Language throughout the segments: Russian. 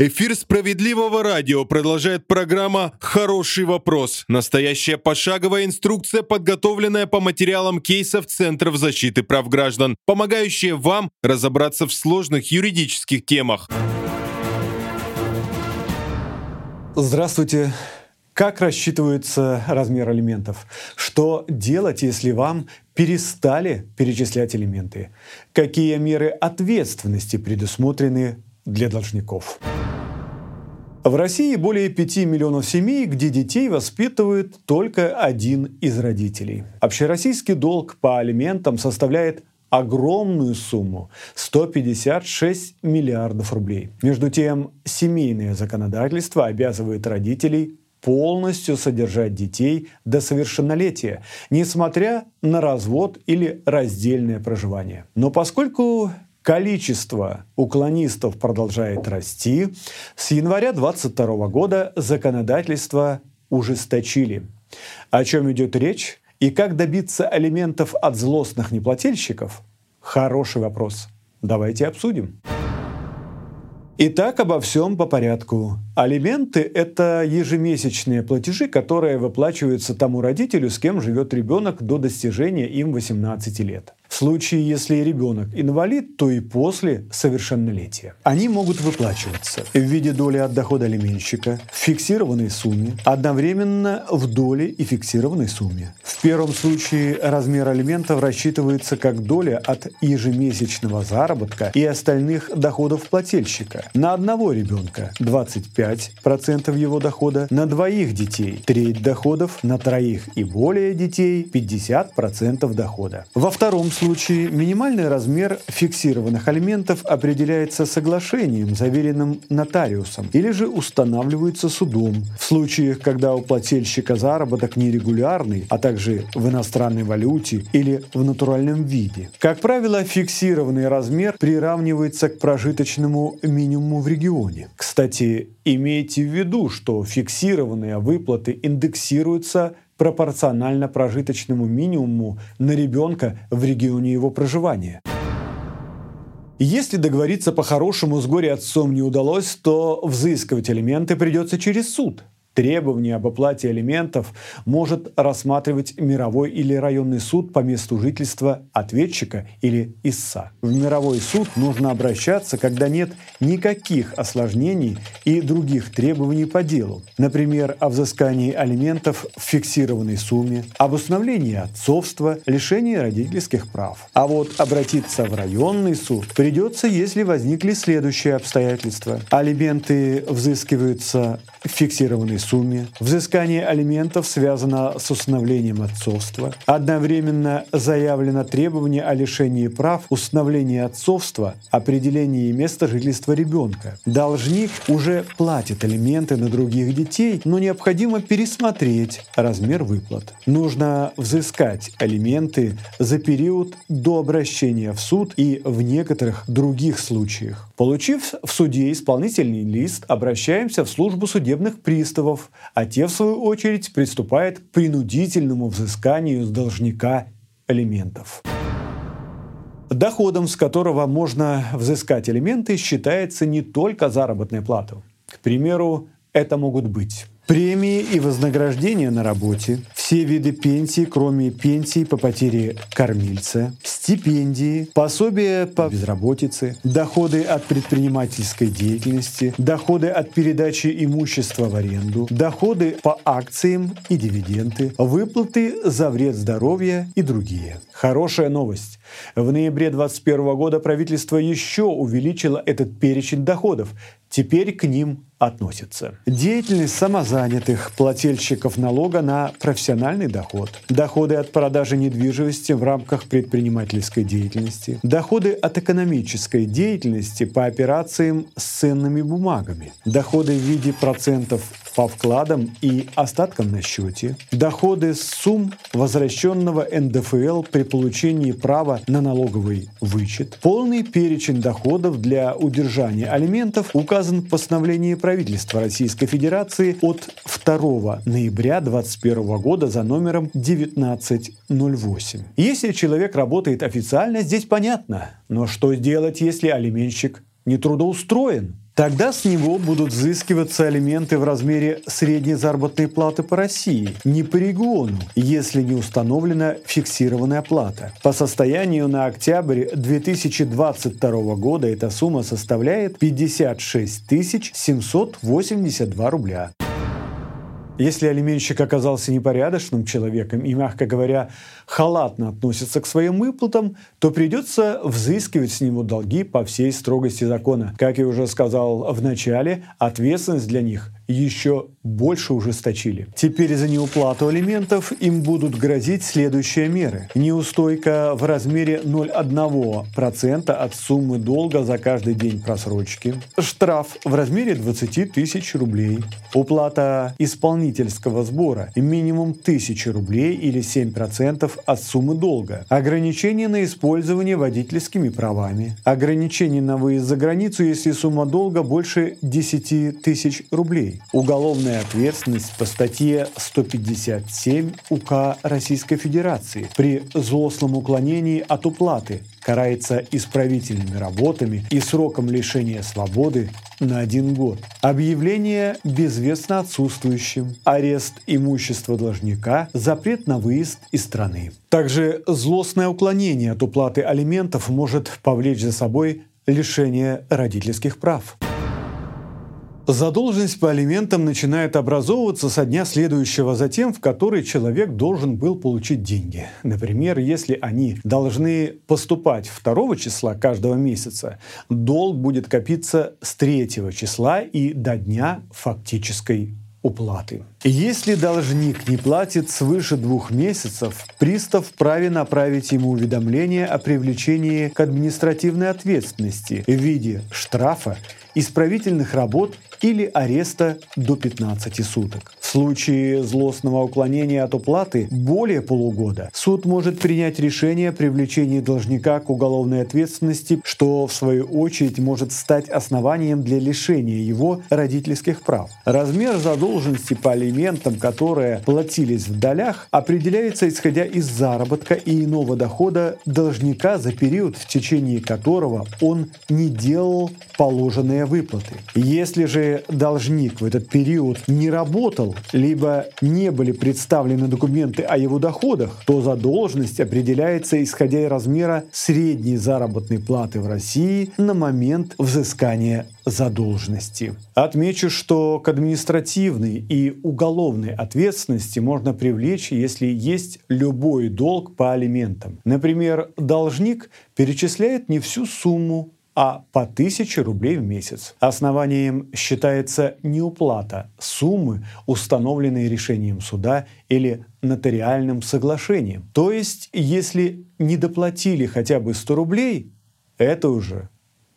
Эфир справедливого радио продолжает программа «Хороший вопрос». Настоящая пошаговая инструкция, подготовленная по материалам кейсов Центров защиты прав граждан, помогающая вам разобраться в сложных юридических темах. Здравствуйте. Как рассчитывается размер алиментов? Что делать, если вам перестали перечислять элементы? Какие меры ответственности предусмотрены для должников? В России более 5 миллионов семей, где детей воспитывает только один из родителей. Общероссийский долг по алиментам составляет огромную сумму – 156 миллиардов рублей. Между тем, семейное законодательство обязывает родителей полностью содержать детей до совершеннолетия, несмотря на развод или раздельное проживание. Но поскольку Количество уклонистов продолжает расти. С января 2022 года законодательство ужесточили. О чем идет речь и как добиться алиментов от злостных неплательщиков? Хороший вопрос. Давайте обсудим. Итак, обо всем по порядку. Алименты – это ежемесячные платежи, которые выплачиваются тому родителю, с кем живет ребенок до достижения им 18 лет. Случае, если ребенок инвалид, то и после совершеннолетия. Они могут выплачиваться в виде доли от дохода алименщика, в фиксированной сумме, одновременно в доле и фиксированной сумме. В первом случае размер алиментов рассчитывается как доля от ежемесячного заработка и остальных доходов плательщика. На одного ребенка 25% его дохода, на двоих детей треть доходов, на троих и более детей 50% дохода. Во втором случае минимальный размер фиксированных алиментов определяется соглашением, заверенным нотариусом, или же устанавливается судом. В случаях, когда у плательщика заработок нерегулярный, а также в иностранной валюте или в натуральном виде. Как правило, фиксированный размер приравнивается к прожиточному минимуму в регионе. Кстати, имейте в виду, что фиксированные выплаты индексируются пропорционально прожиточному минимуму на ребенка в регионе его проживания. Если договориться по-хорошему с горе-отцом не удалось, то взыскивать элементы придется через суд – Требование об оплате алиментов может рассматривать мировой или районный суд по месту жительства ответчика или ИССА. В мировой суд нужно обращаться, когда нет никаких осложнений и других требований по делу. Например, о взыскании алиментов в фиксированной сумме, об установлении отцовства, лишении родительских прав. А вот обратиться в районный суд придется, если возникли следующие обстоятельства. Алименты взыскиваются в фиксированной сумме. Взыскание алиментов связано с установлением отцовства. Одновременно заявлено требование о лишении прав, установлении отцовства, определении места жительства ребенка. Должник уже платит алименты на других детей, но необходимо пересмотреть размер выплат. Нужно взыскать алименты за период до обращения в суд и в некоторых других случаях. Получив в суде исполнительный лист, обращаемся в службу судебных приставов а те, в свою очередь, приступают к принудительному взысканию с должника алиментов. Доходом, с которого можно взыскать алименты, считается не только заработная плата. К примеру, это могут быть Премии и вознаграждения на работе, все виды пенсий, кроме пенсий по потере кормильца, стипендии, пособия по безработице, доходы от предпринимательской деятельности, доходы от передачи имущества в аренду, доходы по акциям и дивиденды, выплаты за вред здоровья и другие. Хорошая новость. В ноябре 2021 года правительство еще увеличило этот перечень доходов. Теперь к ним относятся. Деятельность самозанятых, плательщиков налога на профессиональный доход, доходы от продажи недвижимости в рамках предпринимательской деятельности, доходы от экономической деятельности по операциям с ценными бумагами, доходы в виде процентов по вкладам и остаткам на счете, доходы с сумм возвращенного НДФЛ при получении права на налоговый вычет, полный перечень доходов для удержания алиментов указан в постановлении правительства Российской Федерации от 2 ноября 2021 года за номером 1908. Если человек работает официально, здесь понятно. Но что делать, если алименщик не трудоустроен? Тогда с него будут взыскиваться алименты в размере средней заработной платы по России, не по региону, если не установлена фиксированная плата. По состоянию на октябрь 2022 года эта сумма составляет 56 782 рубля. Если алименщик оказался непорядочным человеком и, мягко говоря, халатно относится к своим выплатам, то придется взыскивать с него долги по всей строгости закона. Как я уже сказал в начале, ответственность для них еще больше ужесточили. Теперь за неуплату алиментов им будут грозить следующие меры. Неустойка в размере 0,1% от суммы долга за каждый день просрочки. Штраф в размере 20 тысяч рублей. Уплата исполнительского сбора минимум 1000 рублей или 7% от суммы долга. Ограничение на использование водительскими правами. Ограничение на выезд за границу, если сумма долга больше 10 тысяч рублей. Уголовная ответственность по статье 157 УК Российской Федерации при злостном уклонении от уплаты карается исправительными работами и сроком лишения свободы на один год. Объявление безвестно отсутствующим, арест имущества должника, запрет на выезд из страны. Также злостное уклонение от уплаты алиментов может повлечь за собой лишение родительских прав. Задолженность по алиментам начинает образовываться со дня следующего за тем, в который человек должен был получить деньги. Например, если они должны поступать 2 числа каждого месяца, долг будет копиться с 3 числа и до дня фактической уплаты. Если должник не платит свыше двух месяцев, пристав вправе направить ему уведомление о привлечении к административной ответственности в виде штрафа исправительных работ или ареста до 15 суток. В случае злостного уклонения от уплаты более полугода суд может принять решение о привлечении должника к уголовной ответственности, что в свою очередь может стать основанием для лишения его родительских прав. Размер задолженности по алиментам, которые платились в долях, определяется исходя из заработка и иного дохода должника за период, в течение которого он не делал положенные выплаты. Если же должник в этот период не работал, либо не были представлены документы о его доходах, то задолженность определяется исходя из размера средней заработной платы в России на момент взыскания задолженности. Отмечу, что к административной и уголовной ответственности можно привлечь, если есть любой долг по алиментам. Например, должник перечисляет не всю сумму а по 1000 рублей в месяц. Основанием считается неуплата суммы, установленной решением суда или нотариальным соглашением. То есть, если не доплатили хотя бы 100 рублей, это уже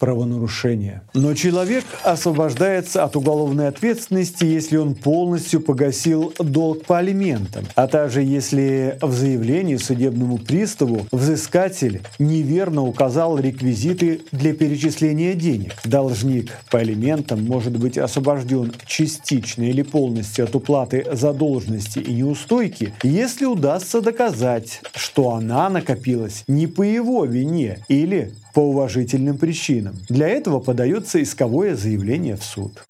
правонарушения. Но человек освобождается от уголовной ответственности, если он полностью погасил долг по алиментам, а также если в заявлении судебному приставу взыскатель неверно указал реквизиты для перечисления денег. Должник по алиментам может быть освобожден частично или полностью от уплаты задолженности и неустойки, если удастся доказать, что она накопилась не по его вине или по уважительным причинам. Для этого подается исковое заявление в суд.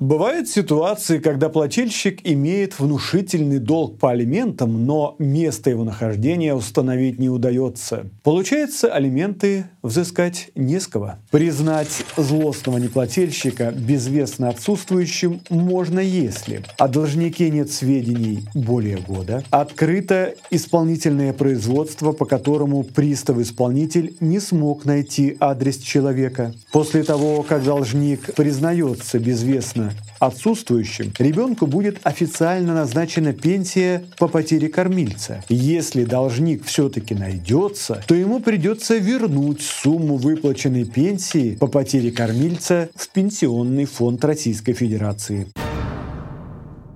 Бывают ситуации, когда плательщик имеет внушительный долг по алиментам, но место его нахождения установить не удается. Получается, алименты взыскать не с кого. Признать злостного неплательщика безвестно отсутствующим можно, если о должнике нет сведений более года, открыто исполнительное производство, по которому пристав-исполнитель не смог найти адрес человека. После того, как должник признается безвестно отсутствующим, ребенку будет официально назначена пенсия по потере кормильца. Если должник все-таки найдется, то ему придется вернуть сумму выплаченной пенсии по потере кормильца в Пенсионный фонд Российской Федерации.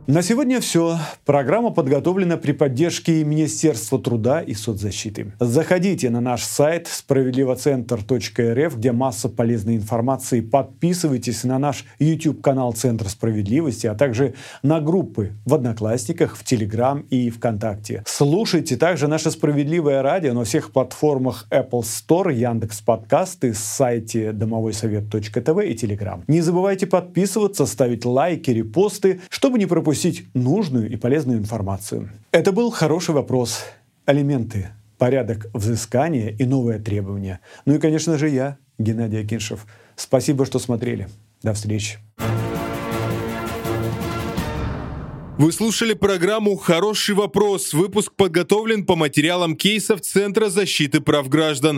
На сегодня все. Программа подготовлена при поддержке Министерства труда и соцзащиты. Заходите на наш сайт справедливоцентр.рф, где масса полезной информации. Подписывайтесь на наш YouTube-канал Центр справедливости, а также на группы в Одноклассниках, в Телеграм и ВКонтакте. Слушайте также наше «Справедливое радио» на всех платформах Apple Store, Яндекс Подкасты, сайте домовойсовет.тв и Телеграм. Не забывайте подписываться, ставить лайки, репосты, чтобы не пропустить пропустить нужную и полезную информацию. Это был хороший вопрос. Алименты, порядок взыскания и новые требования. Ну и, конечно же, я, Геннадий Акиншев. Спасибо, что смотрели. До встречи. Вы слушали программу «Хороший вопрос». Выпуск подготовлен по материалам кейсов Центра защиты прав граждан.